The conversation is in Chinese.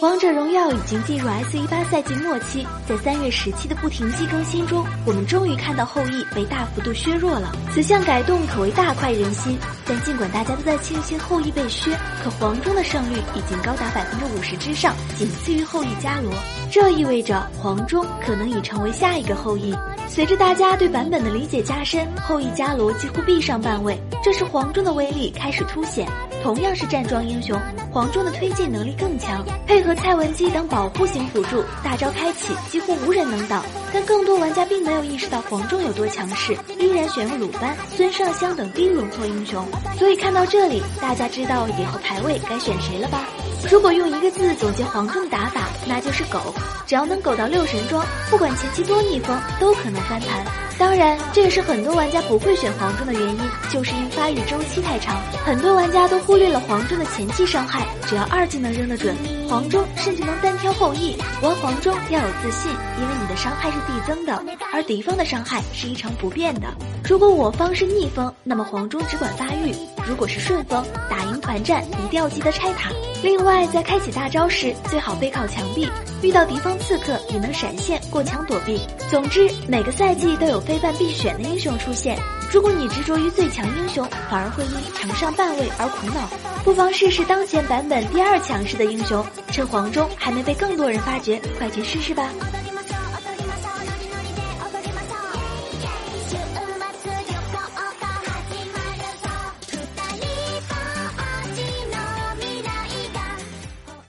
王者荣耀已经进入 S 一八赛季末期，在三月十七的不停机更新中，我们终于看到后羿被大幅度削弱了。此项改动可谓大快人心。但尽管大家都在庆幸后羿被削，可黄忠的胜率已经高达百分之五十之上，仅次于后羿伽罗。这意味着黄忠可能已成为下一个后羿。随着大家对版本的理解加深，后羿伽罗几乎必上半位，这时黄忠的威力开始凸显。同样是站桩英雄，黄忠的推进能力更强，配合蔡文姬等保护型辅助，大招开启几乎无人能挡。但更多玩家并没有意识到黄忠有多强势，依然选用鲁班、孙尚香等低轮廓英雄。所以看到这里，大家知道以后排位该选谁了吧？如果用一个字总结黄忠的打法，那就是狗。只要能狗到六神装，不管前期多逆风，都可能翻盘。当然，这也是很多玩家不会选黄忠的原因，就是因发育周期太长。很多玩家都忽略了黄忠的前期伤害，只要二技能扔得准，黄忠甚至能单挑后羿。玩黄忠要有自信，因为你的伤害是递增的，而敌方的伤害是一成不变的。如果我方是逆风，那么黄忠只管发育；如果是顺风，打赢团战一定要记得拆塔。另外，在开启大招时，最好背靠墙壁，遇到敌方刺客也能闪现过墙躲避。总之，每个赛季都有非办必选的英雄出现。如果你执着于最强英雄，反而会因强上半位而苦恼。不妨试试当前版本第二强势的英雄，趁黄忠还没被更多人发掘，快去试试吧。